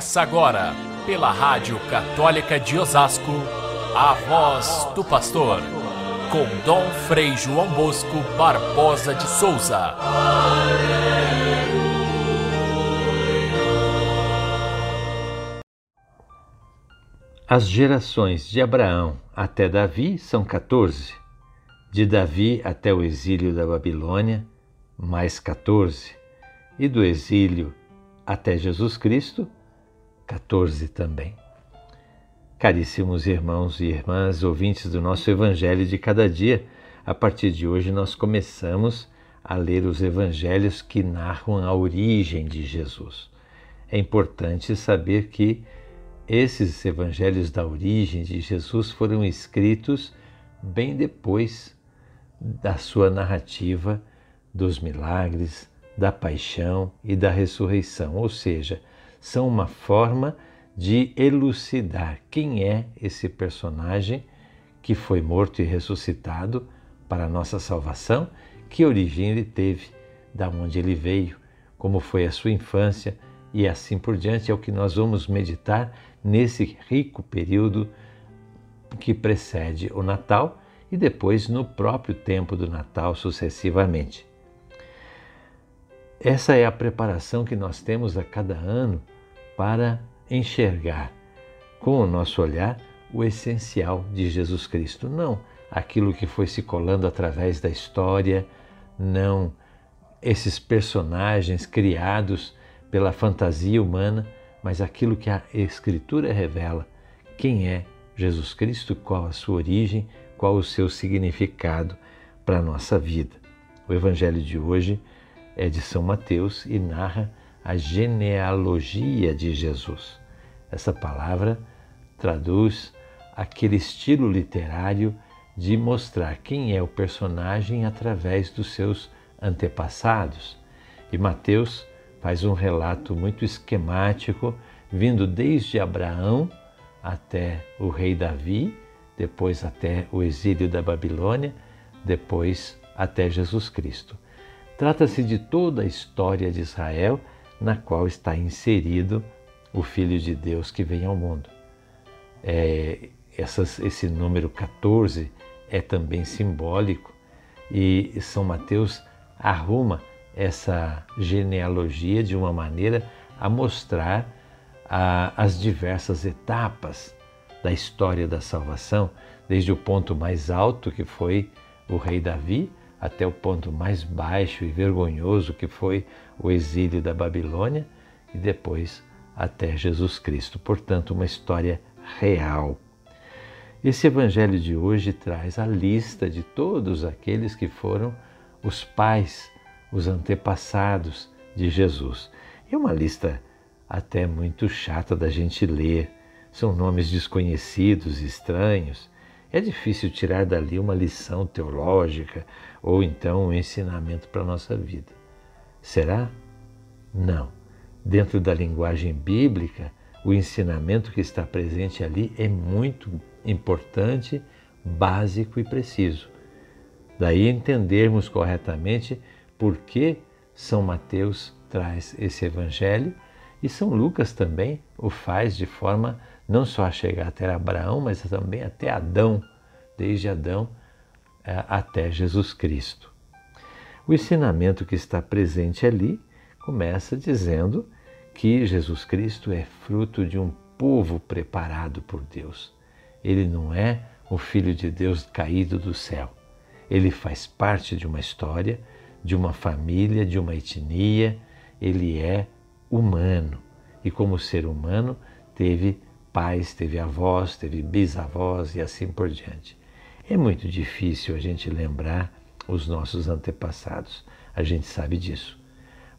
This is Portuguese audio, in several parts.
Começa agora, pela Rádio Católica de Osasco, a voz do pastor, com Dom Frei João Bosco Barbosa de Souza. As gerações de Abraão até Davi são 14. De Davi até o exílio da Babilônia, mais 14. E do exílio até Jesus Cristo, 14 também. Caríssimos irmãos e irmãs, ouvintes do nosso Evangelho de cada dia, a partir de hoje nós começamos a ler os evangelhos que narram a origem de Jesus. É importante saber que esses evangelhos da origem de Jesus foram escritos bem depois da sua narrativa dos milagres, da paixão e da ressurreição, ou seja, são uma forma de elucidar quem é esse personagem que foi morto e ressuscitado para a nossa salvação, que origem ele teve, da onde ele veio, como foi a sua infância e assim por diante. É o que nós vamos meditar nesse rico período que precede o Natal e depois no próprio tempo do Natal sucessivamente. Essa é a preparação que nós temos a cada ano para enxergar com o nosso olhar o essencial de Jesus Cristo, não aquilo que foi se colando através da história, não esses personagens criados pela fantasia humana, mas aquilo que a Escritura revela, quem é Jesus Cristo, qual a sua origem, qual o seu significado para a nossa vida. O Evangelho de hoje é de São Mateus e narra a genealogia de Jesus. Essa palavra traduz aquele estilo literário de mostrar quem é o personagem através dos seus antepassados. E Mateus faz um relato muito esquemático, vindo desde Abraão até o rei Davi, depois até o exílio da Babilônia, depois até Jesus Cristo. Trata-se de toda a história de Israel na qual está inserido o Filho de Deus que vem ao mundo. É, essas, esse número 14 é também simbólico e São Mateus arruma essa genealogia de uma maneira a mostrar a, as diversas etapas da história da salvação, desde o ponto mais alto que foi o rei Davi, até o ponto mais baixo e vergonhoso que foi o exílio da Babilônia e depois até Jesus Cristo. Portanto, uma história real. Esse evangelho de hoje traz a lista de todos aqueles que foram os pais, os antepassados de Jesus. É uma lista até muito chata da gente ler. São nomes desconhecidos, estranhos, é difícil tirar dali uma lição teológica ou então um ensinamento para a nossa vida. Será? Não. Dentro da linguagem bíblica, o ensinamento que está presente ali é muito importante, básico e preciso. Daí entendermos corretamente por que São Mateus traz esse evangelho e São Lucas também o faz de forma não só chegar até Abraão, mas também até Adão, desde Adão é, até Jesus Cristo. O ensinamento que está presente ali começa dizendo que Jesus Cristo é fruto de um povo preparado por Deus. Ele não é o Filho de Deus caído do céu. Ele faz parte de uma história, de uma família, de uma etnia. Ele é humano e, como ser humano, teve pais, teve avós, teve bisavós e assim por diante. É muito difícil a gente lembrar os nossos antepassados, a gente sabe disso.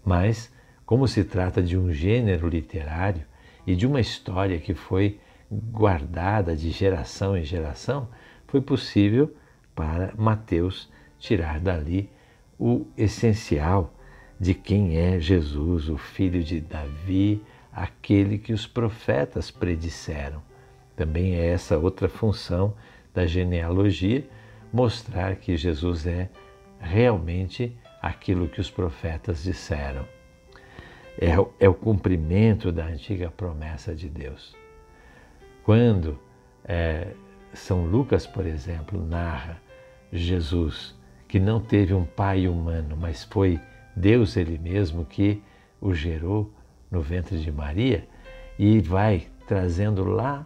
Mas, como se trata de um gênero literário e de uma história que foi guardada de geração em geração, foi possível para Mateus tirar dali o essencial de quem é Jesus, o filho de Davi, aquele que os profetas predisseram. Também é essa outra função da genealogia, mostrar que Jesus é realmente aquilo que os profetas disseram. é, é o cumprimento da antiga promessa de Deus. Quando é, São Lucas, por exemplo, narra Jesus, que não teve um pai humano, mas foi Deus Ele mesmo que o gerou no ventre de Maria, e vai trazendo lá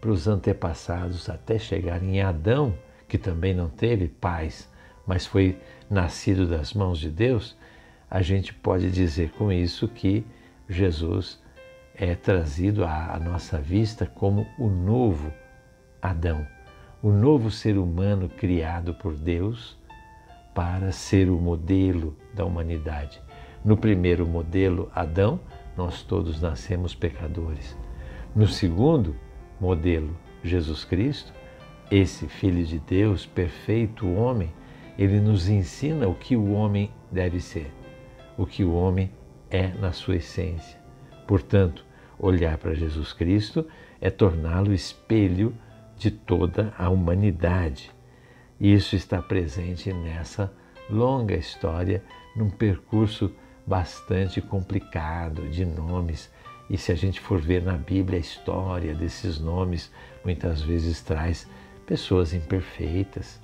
para os antepassados até chegar em Adão, que também não teve pais, mas foi nascido das mãos de Deus, a gente pode dizer com isso que Jesus é trazido à nossa vista como o novo Adão, o novo ser humano criado por Deus para ser o modelo da humanidade. No primeiro modelo, Adão, nós todos nascemos pecadores. No segundo modelo, Jesus Cristo, esse Filho de Deus, perfeito homem, ele nos ensina o que o homem deve ser, o que o homem é na sua essência. Portanto, olhar para Jesus Cristo é torná-lo espelho de toda a humanidade. Isso está presente nessa longa história, num percurso bastante complicado de nomes. E se a gente for ver na Bíblia a história desses nomes, muitas vezes traz pessoas imperfeitas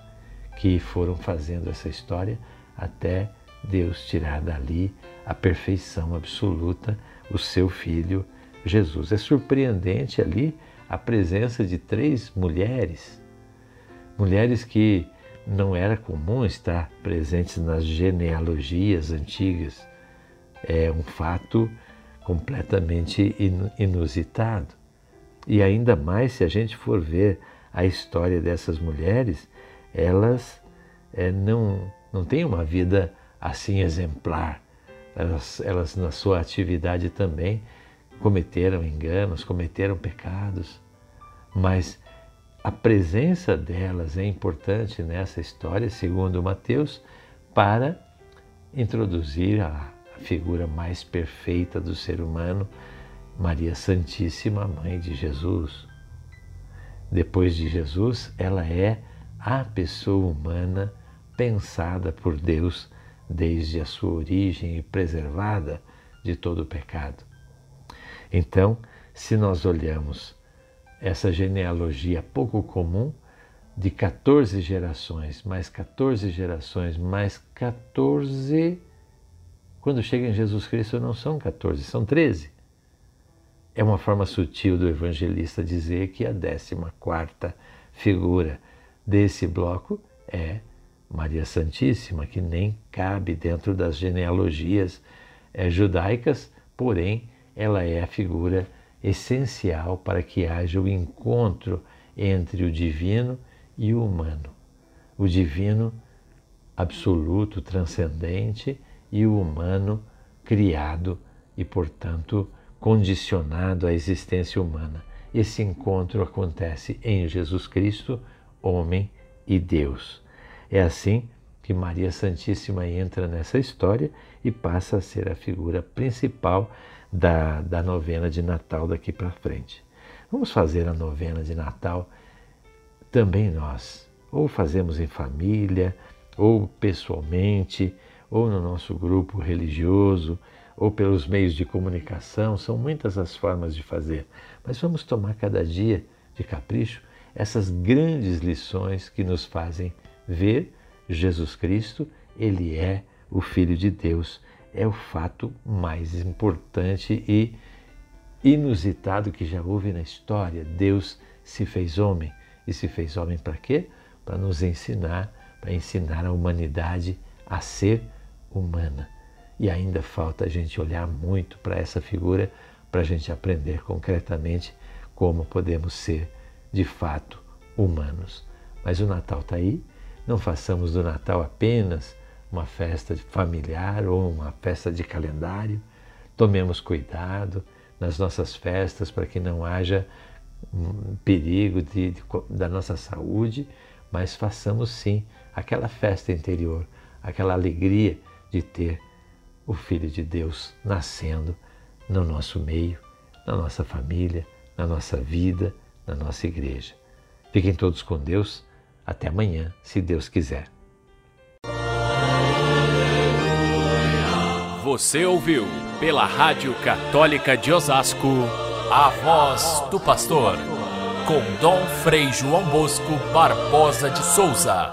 que foram fazendo essa história até Deus tirar dali a perfeição absoluta, o seu filho Jesus. É surpreendente ali a presença de três mulheres, mulheres que não era comum estar presentes nas genealogias antigas. É um fato completamente inusitado. E ainda mais se a gente for ver a história dessas mulheres, elas é, não, não têm uma vida assim exemplar. Elas, elas, na sua atividade também, cometeram enganos, cometeram pecados, mas a presença delas é importante nessa história, segundo Mateus, para introduzir a, figura mais perfeita do ser humano, Maria Santíssima, mãe de Jesus. Depois de Jesus, ela é a pessoa humana pensada por Deus desde a sua origem e preservada de todo o pecado. Então, se nós olhamos essa genealogia pouco comum de 14 gerações, mais 14 gerações, mais 14. Quando chega em Jesus Cristo, não são 14, são 13. É uma forma sutil do evangelista dizer que a 14 figura desse bloco é Maria Santíssima, que nem cabe dentro das genealogias é, judaicas, porém ela é a figura essencial para que haja o encontro entre o divino e o humano. O divino absoluto, transcendente, e o humano criado e, portanto, condicionado à existência humana. Esse encontro acontece em Jesus Cristo, homem e Deus. É assim que Maria Santíssima entra nessa história e passa a ser a figura principal da, da novena de Natal daqui para frente. Vamos fazer a novena de Natal também nós, ou fazemos em família, ou pessoalmente, ou no nosso grupo religioso, ou pelos meios de comunicação, são muitas as formas de fazer. Mas vamos tomar cada dia de capricho essas grandes lições que nos fazem ver Jesus Cristo, ele é o Filho de Deus é o fato mais importante e inusitado que já houve na história. Deus se fez homem. E se fez homem para quê? Para nos ensinar, para ensinar a humanidade a ser humana. E ainda falta a gente olhar muito para essa figura para a gente aprender concretamente como podemos ser de fato humanos. Mas o Natal está aí. Não façamos do Natal apenas uma festa familiar ou uma festa de calendário. Tomemos cuidado nas nossas festas para que não haja um perigo de, de, da nossa saúde, mas façamos sim aquela festa interior, aquela alegria de ter o Filho de Deus nascendo no nosso meio, na nossa família, na nossa vida, na nossa igreja. Fiquem todos com Deus. Até amanhã, se Deus quiser. Você ouviu pela Rádio Católica de Osasco a voz do pastor com Dom Frei João Bosco Barbosa de Souza.